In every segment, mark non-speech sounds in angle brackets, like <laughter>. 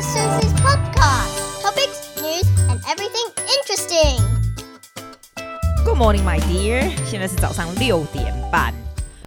Sister Susie's podcast. Topics, news, and everything interesting. Good morning, my dear. 现在是早上六点半。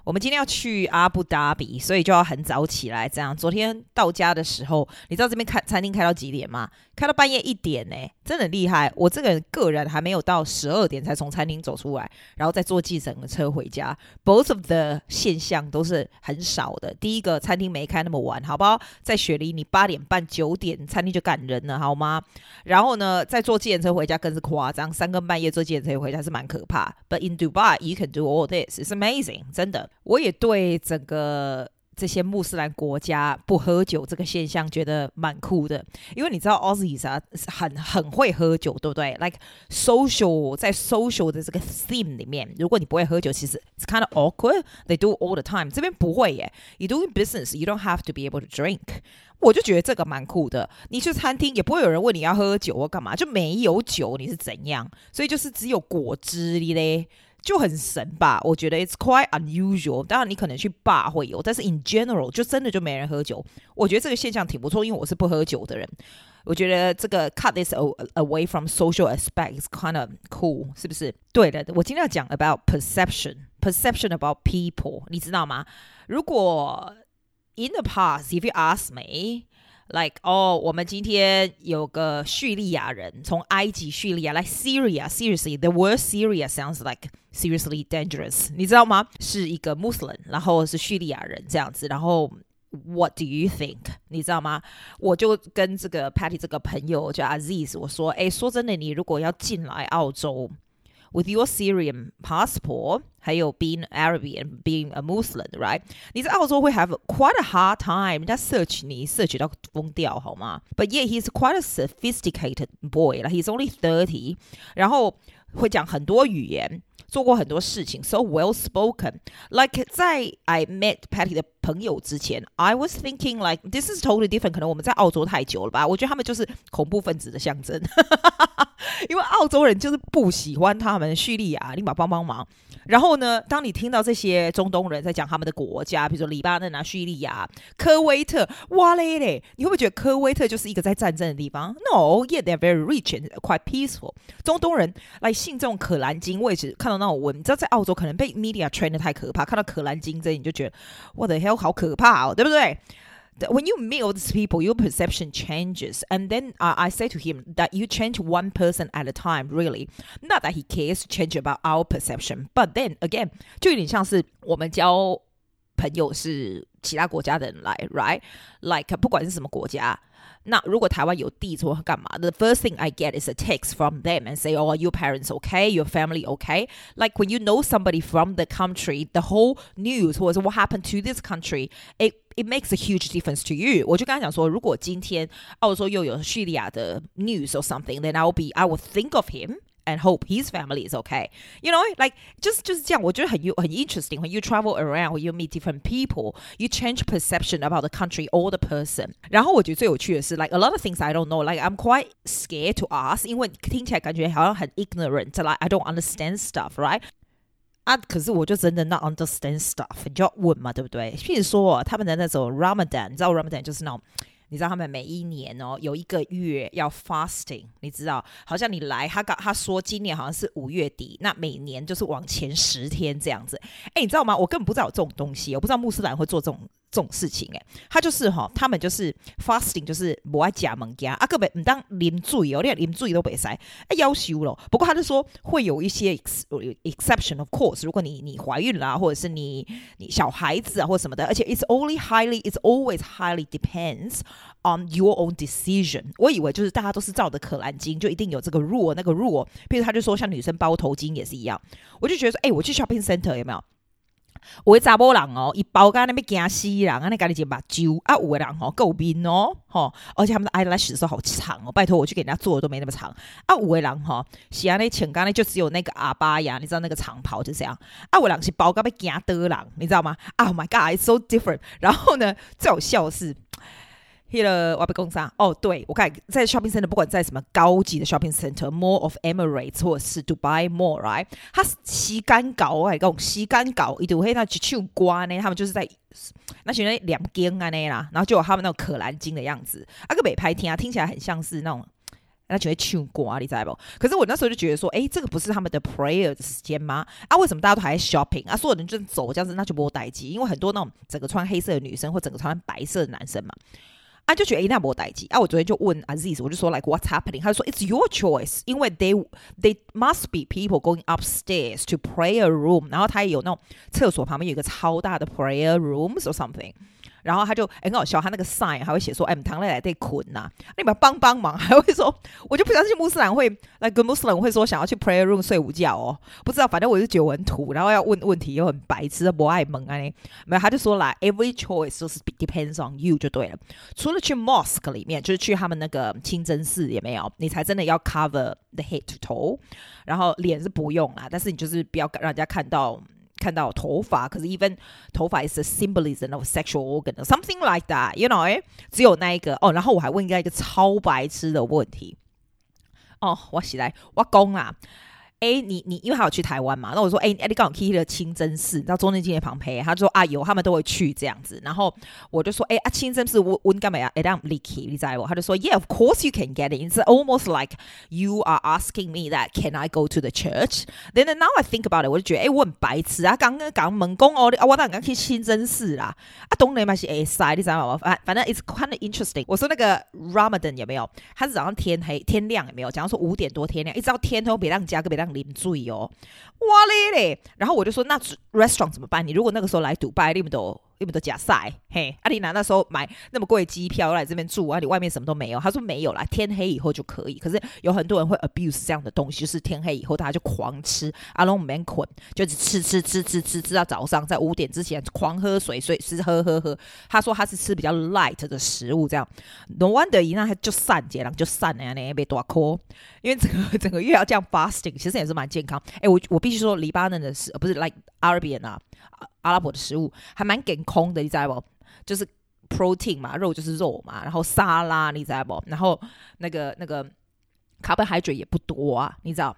我们今天要去阿布达比，所以就要很早起来。这样，昨天到家的时候，你知道这边开餐厅开到几点吗？开到半夜一点呢，真的很厉害。我这个人个人还没有到十二点才从餐厅走出来，然后再坐计程车回家。Both of the 现象都是很少的。第一个，餐厅没开那么晚，好不好？在雪梨，你八点半、九点餐厅就赶人了，好吗？然后呢，再坐计程车回家更是夸张，三更半夜坐计程车回家是蛮可怕。But in Dubai, you can do all this. It's amazing，真的。我也对整个这些穆斯兰国家不喝酒这个现象觉得蛮酷的，因为你知道 Aussies 啊很很会喝酒，对不对？Like social 在 social 的这个 theme 里面，如果你不会喝酒，其实 it's kind of awkward. They do all the time. 这边不会耶。You doing business, you don't have to be able to drink. 我就觉得这个蛮酷的。你去餐厅也不会有人问你要喝酒或干嘛，就没有酒，你是怎样？所以就是只有果汁嘞。就很神吧，我觉得 it's quite unusual。当然你可能去 bar 会有，但是 in general 就真的就没人喝酒。我觉得这个现象挺不错，因为我是不喝酒的人。我觉得这个 cut this away from social aspect is kind of cool，是不是？对的，我今天要讲 about perception，perception about people，你知道吗？如果 in the past，if you ask me。 Like 哦，我们今天有个叙利亚人从埃及叙利亚来 Syria。Seriously，the word Syria sounds like seriously dangerous。你知道吗？是一个穆斯林，然后是叙利亚人这样子。然后 What do you think？你知道吗？我就跟这个 Patty 这个朋友叫 Aziz，我说，诶，说真的，你如果要进来澳洲。 With your Syrian passport，还有 being Arabian, being a Muslim, right？你在澳洲会 have quite a hard time，人家 search 你 search 到疯掉，好吗？But yeah, he's quite a sophisticated boy，like he's only thirty，然后会讲很多语言，做过很多事情，so well spoken。Like 在 I met Patty 的朋友之前，I was thinking like this is totally different。可能我们在澳洲太久了吧？我觉得他们就是恐怖分子的象征。 <laughs> 因为澳洲人就是不喜欢他们叙利亚，立马帮帮忙。然后呢，当你听到这些中东人在讲他们的国家，比如说黎巴嫩啊、叙利亚、科威特，哇嘞嘞，你会不会觉得科威特就是一个在战争的地方？No，yet they're very rich and quite peaceful。中东人来信这种可兰经，我也是看到那种文，你知道在澳洲可能被 media train 的太可怕，看到可兰经这你就觉得我的 hell 好可怕哦，对不对 ？When you meet all these people, your perception changes. And then uh, I say to him that you change one person at a time, really. Not that he cares to change about our perception. But then again, 就有点像是我们交朋友是其他国家的人来，right? Like 不管是什么国家。那如果台湾有地或干嘛，the first thing I get is a text from them and say, "Oh, are your parents okay? Your family okay?" Like when you know somebody from the country, the whole news 或者是 what happened to this country, it it makes a huge difference to you. 我就跟他讲说，如果今天澳洲又有叙利亚的 news or something, then I will be, I will think of him. And hope his family is okay. You know, like just just 这样，我觉得很有很 interesting. When you travel around, when you meet different people, you change perception about the country or the person. 然后我觉得最有趣的是，like a lot of things I don't know. Like I'm quite scared to ask，因为听起来感觉好像很 ignorant. Like I don't understand stuff, right? 啊，可是我就真的 not understand stuff，你就要问嘛，对不对？譬如说他们的那种 Ramadan，你知道 Ramadan 就是那种。你知道他们每一年哦，有一个月要 fasting，你知道，好像你来，他刚他说今年好像是五月底，那每年就是往前十天这样子。哎，你知道吗？我根本不知道有这种东西，我不知道穆斯兰会做这种。这种事情诶，他就是哈，他们就是 fasting，就是不爱加盟加啊，个别唔当啉醉哦，连啉醉都不使，哎，要求了。不过他就说会有一些 exception，of course，如果你你怀孕啦，或者是你你小孩子啊，或者什么的，而且 it's only highly，it's always highly depends on your own decision。我以为就是大家都是照的可兰经，就一定有这个 rule 那个 rule。譬如他就说像女生包头巾也是一样，我就觉得说，哎，我去 shopping center 有没有？有位查某人哦，伊包干那边惊死人，啊，那家里就目睭啊，有的人吼够面哦，吼，而且他们的 eyelash 都好长哦，拜托我去给人家做的都没那么长啊，有的人吼，是安尼穿干呢就只有那个阿巴呀，你知道那个长袍就这样，啊，有位人是包干被惊的人，你知道吗？Oh my God，it's so different。然后呢，最好笑的是。那个我被攻杀哦，对我看在 shopping center，不管在什么高级的 shopping center，Mall of Emirates 或是 Dubai Mall，right？它吸干搞哎，讲吸干搞，一定会那去唱歌呢。他们就是在那些人两间啊那啦，然后就有他们那种可兰经的样子，啊个北拍听啊，听起来很像是那种。那就会唱歌，你知道不？可是我那时候就觉得说，哎，这个不是他们的 prayer 的时间吗？啊，为什么大家都还在 shopping 啊？所有人就走这样子，那就没有代志，因为很多那种整个穿黑色的女生或整个穿白色的男生嘛，啊，就觉得哎，那没有代志。啊，我昨天就问 Aziz，我就说 like what's happening？他就说 it's your choice，因为 they they must be people going upstairs to prayer room，然后他也有那种厕所旁边有一个超大的 prayer rooms or something。 然后他就很好笑，他那个 sign 还会写说：“哎，唐磊来得捆呐，你们帮帮忙。”还会说：“我就不相信穆斯林会那个穆斯林会说想要去 prayer room 睡午觉哦，不知道，反正我就觉得很土，然后要问问题又很白痴，不爱蒙啊。”没有，他就说啦：“Every choice 就是 depends on you 就对了。除了去 mosque 里面，就是去他们那个清真寺也没有，你才真的要 cover the head to toe，然后脸是不用啦，但是你就是不要让人家看到。”看到头发，可是 even 头发 is a symbolism of sexual organ，something like that，you know？只有那一个哦，然后我还问一个一个超白痴的问题哦，我起来我讲啊。哎，你你因为他有去台湾嘛？那我说，哎，你刚好去了清真寺，你知道中正纪念旁边，他说啊有，他们都会去这样子。然后我就说，哎啊，清真寺我我干嘛呀？哎，让 Licky 你知道不？他就说，Yeah，of course you can get it. It's almost like you are asking me that can I go to the church? Then now I think about it，我就觉得，哎，我很白痴啊！刚刚讲门公哦，啊，我当然去清真寺啦。啊，东雷嘛是哎塞，你知道吗？反反正 it's kind of interesting。我说那个 Ramadan 有没有？他是早上天黑天亮有没有？假如说五点多天亮，一直到天黑，别让加个别让。啉醉哦，哇嘞嘞！然后我就说，那 restaurant 怎么办？你如果那个时候来迪拜，你们都。你们都假赛嘿！阿丽娜那时候买那么贵机票来这边住，啊，你外面什么都没有。他说没有啦，天黑以后就可以。可是有很多人会 abuse 这样的东西，就是天黑以后大家就狂吃，阿龙没捆，就是吃吃吃吃吃吃到早上，在五点之前狂喝水，所以吃喝喝喝。他说他是吃比较 light 的食物，这样。No wonder 伊那就散结了，就散了呀，那被多亏。因为整个整个月要这样 fasting，其实也是蛮健康。哎，我我必须说，黎巴嫩的是不是 like Arabian 啊？阿拉伯的食物还蛮健空的，你知道不？就是 protein 嘛，肉就是肉嘛，然后沙拉，你知道不？然后那个那个卡本海水也不多啊，你知道。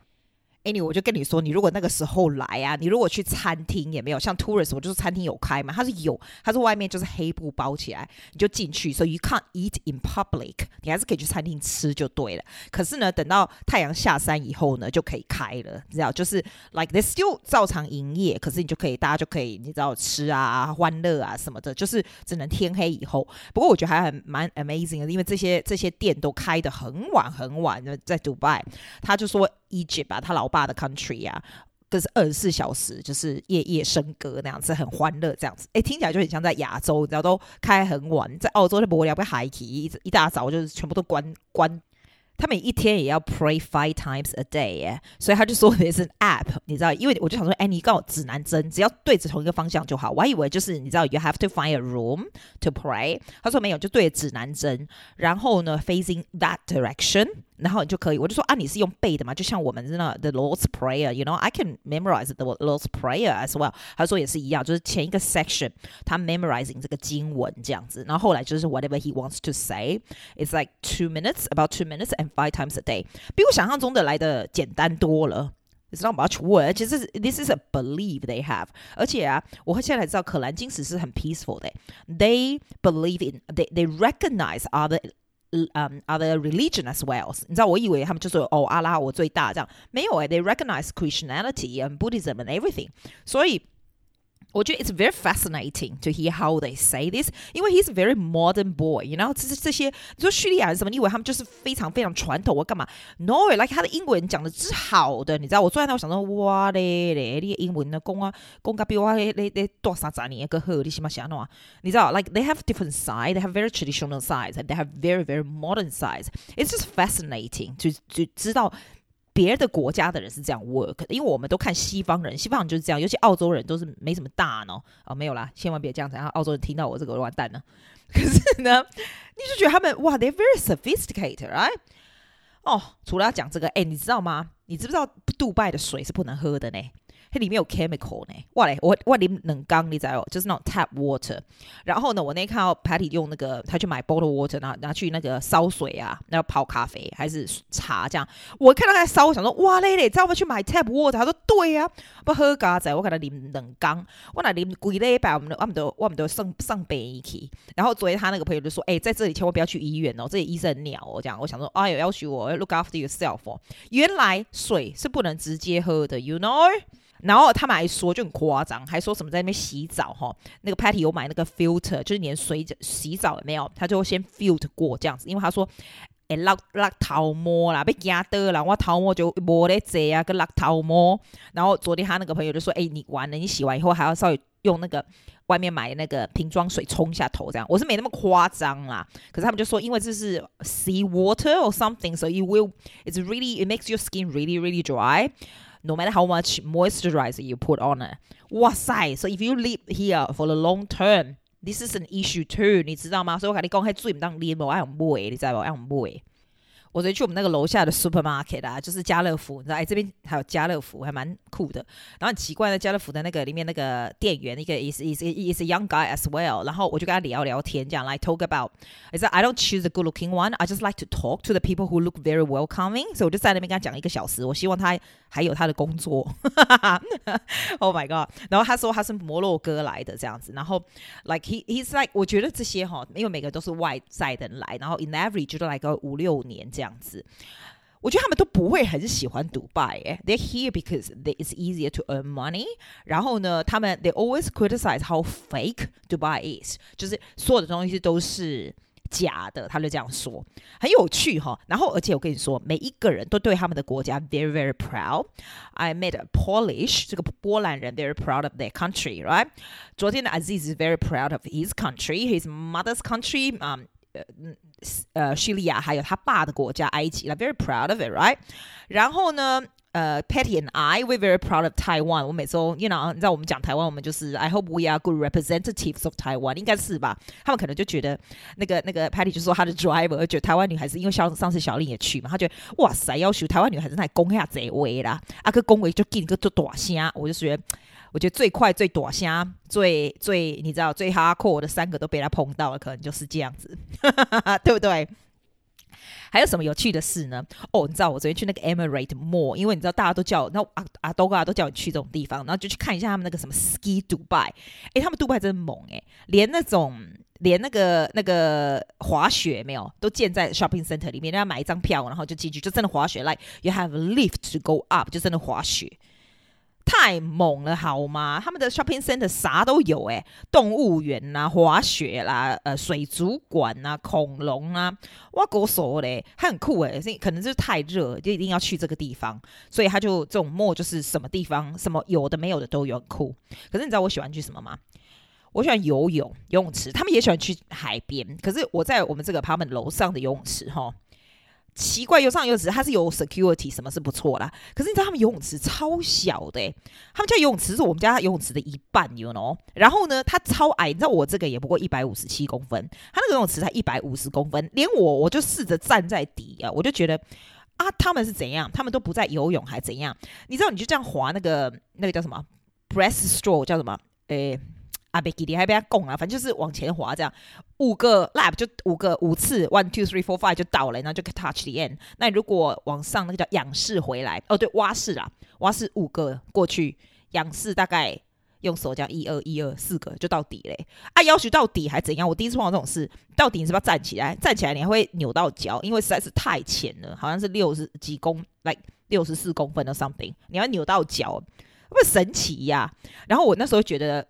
Anyway，我就跟你说，你如果那个时候来啊，你如果去餐厅也没有，像 tourist，我就是餐厅有开嘛，它是有，它是外面就是黑布包起来，你就进去，所以 you can't eat in public，你还是可以去餐厅吃就对了。可是呢，等到太阳下山以后呢，就可以开了，你知道，就是 like they still 照常营业，可是你就可以，大家就可以，你知道吃啊、欢乐啊什么的，就是只能天黑以后。不过我觉得还很蛮 amazing 的，因为这些这些店都开得很晚很晚的，在 Dubai，他就说。Egypt 啊，他老爸的 country 啊，就是二十四小时，就是夜夜笙歌那样子，很欢乐这样子。哎，听起来就很像在亚洲，你知道都开很晚，在澳洲的伯利亚被海奇一一大早就是全部都关关。他每一天也要 pray five times a day，所以他就说的是 app，你知道？因为我就想说，哎，你告指南针，只要对着同一个方向就好。我还以为就是你知道，you have to find a room to pray。他说没有，就对着指南针，然后呢，facing that direction。然后你就可以，我就说啊，你是用背的嘛？就像我们那 The Lord's Prayer，you know I can memorize the Lord's Prayer as well。他说也是一样，就是前一个 section 他 memorizing 这个经文这样子，然后后来就是 whatever he wants to say，it's like two minutes about two minutes and five times a day，比我想象中的来的简单多了。It's not much work，其实 this is a belief they have。而且啊，我现在才知道可兰经史是很 peaceful 的，they believe in they they recognize other。 嗯，other religion as well。你知道，我以为他们就说哦，阿拉我最大这样，没有诶，they recognize Christianity and Buddhism and everything。所以。 我觉得 it's very fascinating to hear how they say this，因为 he's a very modern boy，you know，这这些你说叙利亚人什么，你以为他们就是非常非常传统，我干嘛？No，like 他的英文讲的是好的，你知道，我坐在那我想说，哇嘞嘞，你英文呢，讲啊讲个比我嘞嘞多三十年个好，你起码想喏，你知道，like they have different side，they have very traditional sides，and they have very very modern sides。It's just fascinating to to 知道。 别的国家的人是这样 work，因为我们都看西方人，西方人就是这样，尤其澳洲人都是没什么大脑啊，没有啦，千万别这样子，然后澳洲人听到我这个完蛋了。<laughs> 可是呢，你就觉得他们哇，they're very sophisticated，right？哦，除了要讲这个，哎，你知道吗？你知不知道杜拜的水是不能喝的呢？它里面有 chemical 呢。哇嘞，我我啉两缸，你知道就是那种 tap water。然后呢，我那天看到 Patty 用那个，他去买 bottle water，拿拿去那个烧水啊，然后泡咖啡还是茶这样。我看到他在烧，我想说哇嘞嘞，知道不去买 tap water？他说对呀、啊，不喝咖仔，我给他啉两缸。我那啉几礼拜，我们都我们都我们都上上北去。然后昨天他那个朋友就说，哎、在这里千万不要去医院哦，这里医生很鸟哦。这样，我想说，哎呦，要求我 look after yourself、哦。原来水是不能直接喝的，you know。然后他们还说就很夸张，还说什么在那边洗澡哈，那个 Patty 有买那个 filter，就是连水洗澡了没有，他就先 filter 过这样子，因为他说，哎，落落头毛啦，被惊到啦，我头毛就没得遮啊，跟落头毛。然后昨天他那个朋友就说，哎，你完了，你洗完以后还要稍微用那个外面买那个瓶装水冲一下头，这样。我是没那么夸张啦，可是他们就说，因为这是 sea water or something，so you will，it's really it makes your skin really really dry。No matter how much moisturizer you put on it，哇塞！So if you live here for the long term, this is an issue too，你知道吗？所以我跟你讲，喺最唔当黏我，爱用买，你知道不？爱用买。 我昨天去我们那个楼下的 supermarket 啊，就是家乐福，你知道哎，这边还有家乐福，还蛮酷的。然后很奇怪的，家乐福的那个里面那个店员，一个 is is is a young guy as well。然后我就跟他聊聊天，这样来 talk about，I said I don't choose a good looking one，I just like to talk to the people who look very welcoming。所以我就在那边跟他讲一个小时。我希望他还有他的工作。 Oh <laughs> my god！然后他说他是摩洛哥来的这样子。然后 like he he's like，我觉得这些哈，因为每个都是外在的人来，然后 in average 就来个五六年这样。 这样子，我觉得他们都不会很喜欢迪拜。哎，They're here because it's easier to earn money。然后呢，他们 they always criticize how fake Dubai is，就是所有的东西都是假的。他就这样说，很有趣哈。然后，而且我跟你说，每一个人都对他们的国家 very very proud。I met a Polish，这个波兰人 very proud of their country，right？昨天的 Aziz is very proud of his country，his mother's country。 嗯。呃，叙利亚还有他爸的国家埃及了 very proud of it, right？然后呢，呃，Patty and I we're very proud of Taiwan。我每次都，you know，你知道我们讲台湾，我们就是 I hope we are good representatives of Taiwan，应该是吧？他们可能就觉得那个那个 Patty 就说他的 driver，觉得台湾女孩子，因为上上次小林也去嘛，他觉得哇塞，要求台湾女孩子来攻下这位啦，啊个恭维就给你个做大声，我就觉得。我觉得最快、最短虾、最最你知道最 hardcore 的三个都被他碰到了，可能就是这样子，<laughs> 对不对？还有什么有趣的事呢？哦，你知道我昨天去那个 Emirate Mall，因为你知道大家都叫那阿阿多哥都叫你去这种地方，然后就去看一下他们那个什么 Ski Dubai。诶，他们杜拜真猛诶，连那种连那个那个滑雪没有都建在 Shopping Center 里面，人家买一张票，然后就进去，就真的滑雪，like you have a lift to go up，就真的滑雪。太猛了，好吗？他们的 shopping center 啥都有，诶，动物园呐、滑雪啦，呃，水族馆呐、啊，恐龙啊，哇，狗手嘞，还很酷诶，可能就是太热，就一定要去这个地方，所以他就这种墨就是什么地方，什么有的没有的都有，很酷。可是你知道我喜欢去什么吗？我喜欢游泳，游泳池。他们也喜欢去海边，可是我在我们这个 apartment 楼上的游泳池，哈。奇怪，游上游泳池它是有 security，什么是不错啦。可是你知道他们游泳池超小的，他们家游泳池是我们家游泳池的一半，you know。然后呢，它超矮，你知道我这个也不过一百五十七公分，他那个游泳池才一百五十公分，连我我就试着站在底啊，我就觉得啊，他们是怎样？他们都不在游泳还怎样？你知道你就这样划那个那个叫什么 breaststroke 叫什么？诶。啊，别给你还被他拱啊，反正就是往前滑这样，五个 lap 就五个五次，one two three four five 就到了，然后就 touch the end。那如果往上那个叫仰视回来，哦对，蛙式啊，蛙式五个过去，仰视大概用手这样一二一二四个就到底嘞。啊，要求到底还怎样？我第一次碰到这种事，到底你是不是要站起来？站起来你还会扭到脚，因为实在是太浅了，好像是六十几公，like 六十四公分的 something，你要扭到脚，不是神奇呀、然后我那时候觉得。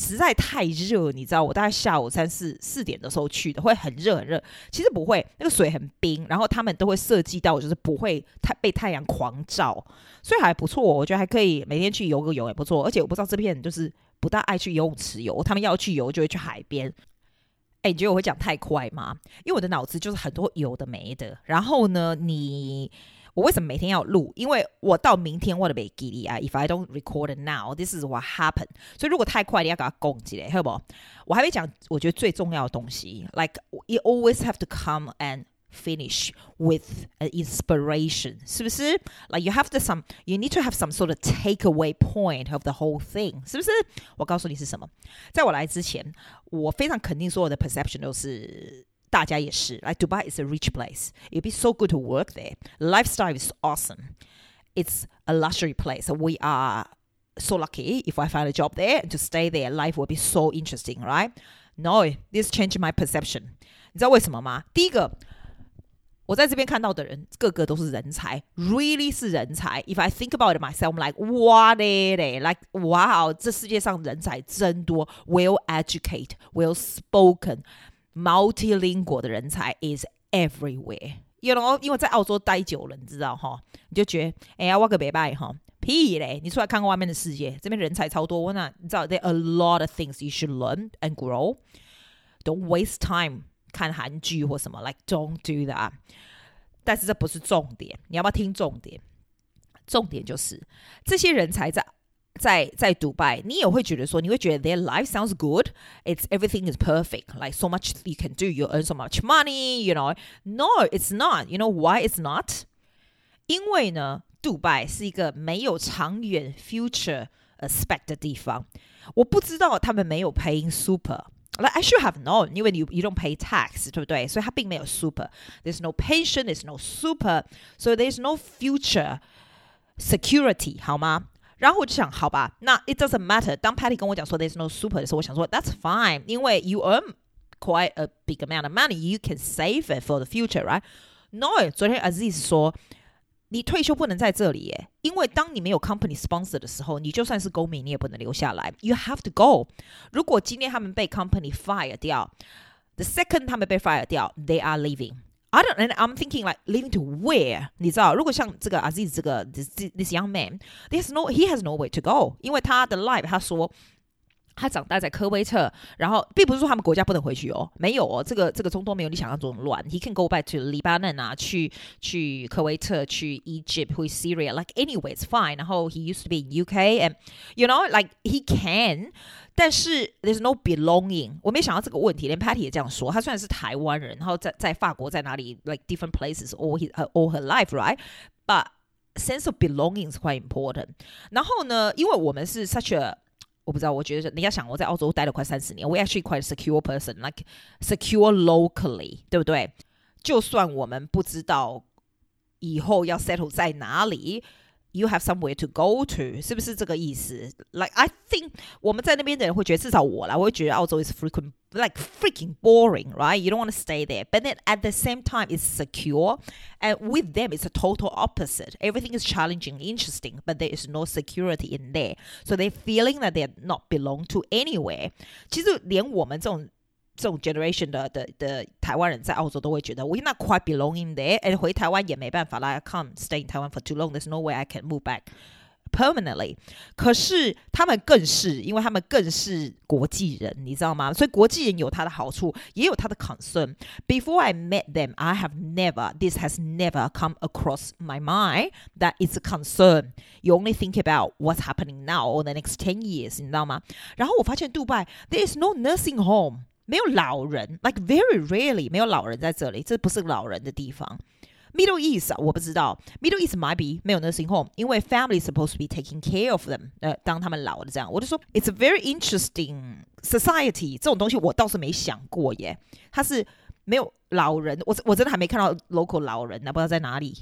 实在太热，你知道，我大概下午三四四点的时候去的，会很热很热。其实不会，那个水很冰，然后他们都会设计到，就是不会太被太阳狂照，所以还不错。我觉得还可以每天去游个泳也不错。而且我不知道这片就是不大爱去游泳池游，他们要去游就会去海边。哎，你觉得我会讲太快吗？因为我的脑子就是很多有的没的。然后呢，你。我为什么每天要录？因为我到明天我都没记忆啊。If I don't record now, this is what happened。所以如果太快，你要给它攻击嘞，好不好？我还没讲，我觉得最重要的东西，like you always have to come and finish with an inspiration，是不是？Like you have the some, you need to have some sort of takeaway point of the whole thing，是不是？我告诉你是什么。在我来之前，我非常肯定所有的 perception 都是 大家也是。Like Dubai is a rich place. It'd be so good to work there. Lifestyle is awesome. It's a luxury place. We are so lucky if I find a job there and to stay there. Life will be so interesting, right? No, this changed my perception. 你知道为什么吗？第一个。我在这边看到的人，个个都是人才，really 是人才。If I think about it myself, I'm like, what is it? Like, wow，这世界上人才真多，well educated, well spoken, multilingual 的人才 is everywhere. You know，因为在澳洲待久了，你知道哈，你就觉得，哎呀，我个别拜哈，屁嘞！你出来看看外面的世界，这边人才超多。我那你知道，there are a lot of things you should learn and grow. Don't waste time. 看韩剧或什么，like don't do that。但是这不是重点，你要不要听重点？重点就是这些人才在在在迪拜，你也会觉得说，你会觉得 their life sounds good，it's everything is perfect，like so much you can do，you earn so much money，you know？No，it's not，you know why it's not？因为呢，迪拜是一个没有长远 future aspect 的地方，我不知道他们没有 paying super。Like I should have known，因为你 you, you don't pay tax，对不对？所以它并没有 super。There's no pension, there's no super, so there's no future security，好吗？ 然后我就想，好吧，那 it doesn't matter。当 Patty 跟我讲说 there's no super 的时候，我想说 that's fine，因为 you earn quite a big amount of money, you can save it for the future, right? No，昨天 Aziz 说。你退休不能在这里耶，因为当你没有 company sponsor 的时候，你就算是公民，你也不能留下来。You have to go。如果今天他们被 company fire 掉，the second 他们被 fire 掉，they are leaving。 I don't and I'm thinking like leaving to where？你知道，如果像这个 Aziz 这个 this this young man，there's no he has nowhere to go，因为他的 life 他说。他长大在科威特，然后并不是说他们国家不能回去哦，没有哦，这个这个中东没有你想象中乱。He can go back to Lebanon 啊，去去科威特，去 Egypt，去 Syria，like anyway it's fine。然后 he used to be in UK and you know like he can， 但是 there's no belonging。我没想到这个问题，连 Patty 也这样说。他虽然是台湾人，然后在在法国在哪里，like different places all his all her life right，but sense of belonging is quite important。然后呢，因为我们是 such a 我不知道，我觉得你要想，我在澳洲待了快三十年，我 actually quite a secure person，like secure locally，对不对？就算我们不知道以后要 settle 在哪里。 You have somewhere to go to，是不是这个意思？Like I think 我们在那边的人会觉得，至少我啦，我会觉得澳洲 is freaking like freaking boring, right? You don't want to stay there, but then at the same time, it's secure, and with them, it's a total opposite. Everything is challenging, interesting, but there is no security in there, so they're feeling that they're not belong to anywhere. 其实连我们这种。 这种 generation 的的的台湾人在澳洲都会觉得 we're not quite belonging there，而回台湾也没办法啦，I can't stay in Taiwan for too long. There's no way I can move back permanently。可是他们更是，因为他们更是国际人，你知道吗？所以国际人有他的好处，也有他的 concern。Before I met them, I have never, this has never come across my mind that it's a concern. You only think about what's happening now or the next ten years，你知道吗？然后我发现杜拜，there is no nursing home。 没有老人，like very rarely 没有老人在这里，这不是老人的地方。Middle East 我不知道，Middle East might be 没有 nursing home，因为 family supposed to be taking care of them，呃，当他们老了这样，我就说 it's a very interesting society，这种东西我倒是没想过耶。他是没有老人，我我真的还没看到 local 老人呢，不知道在哪里。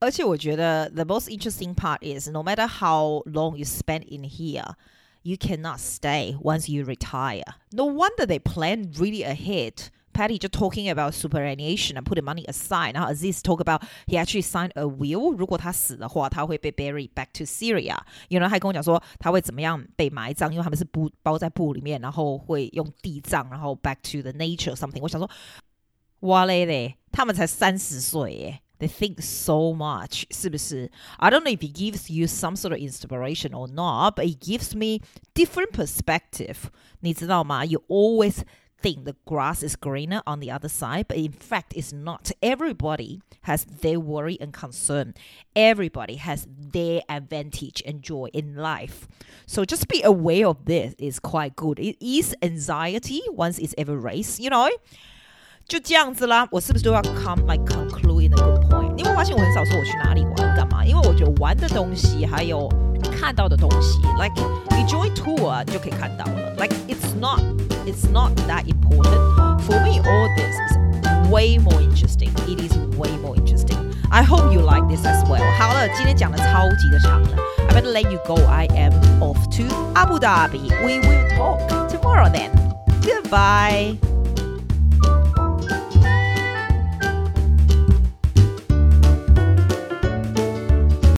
而且我觉得 the most interesting part is no matter how long you spend in here。 You cannot stay once you retire. No wonder they plan really ahead. Patty 就 talking about superannuation and put the money aside. 然后 Aziz talk about he actually signed a will. 如果他死的话，他会被 buried back to Syria. 有人还跟我讲说他会怎么样被埋葬，因为他们是布包在布里面，然后会用地葬，然后 back to the nature something. 我想说，哇嘞嘞，他们才三十岁耶。 They think so much，是不是？I don't know if it gives you some sort of inspiration or not, but it gives me different perspective。你知道吗？You always think the grass is greener on the other side, but in fact, it's not. Everybody has their worry and concern. Everybody has their advantage and joy in life. So just be aware of this is quite good. It is anxiety once it's ever raised, you know. 就这样子啦，我是不是都要 come like conclude in a good point？你会发现我很少说我去哪里玩干嘛，因为我觉得玩的东西还有看到的东西，like 你 join tour 就可以看到了，like it's not it's not that important for me. All this is way more interesting. It is way more interesting. I hope you like this as well. 好了，今天讲的超级的长了，I better let you go. I am off to Abu Dhabi. We will talk tomorrow then. Goodbye.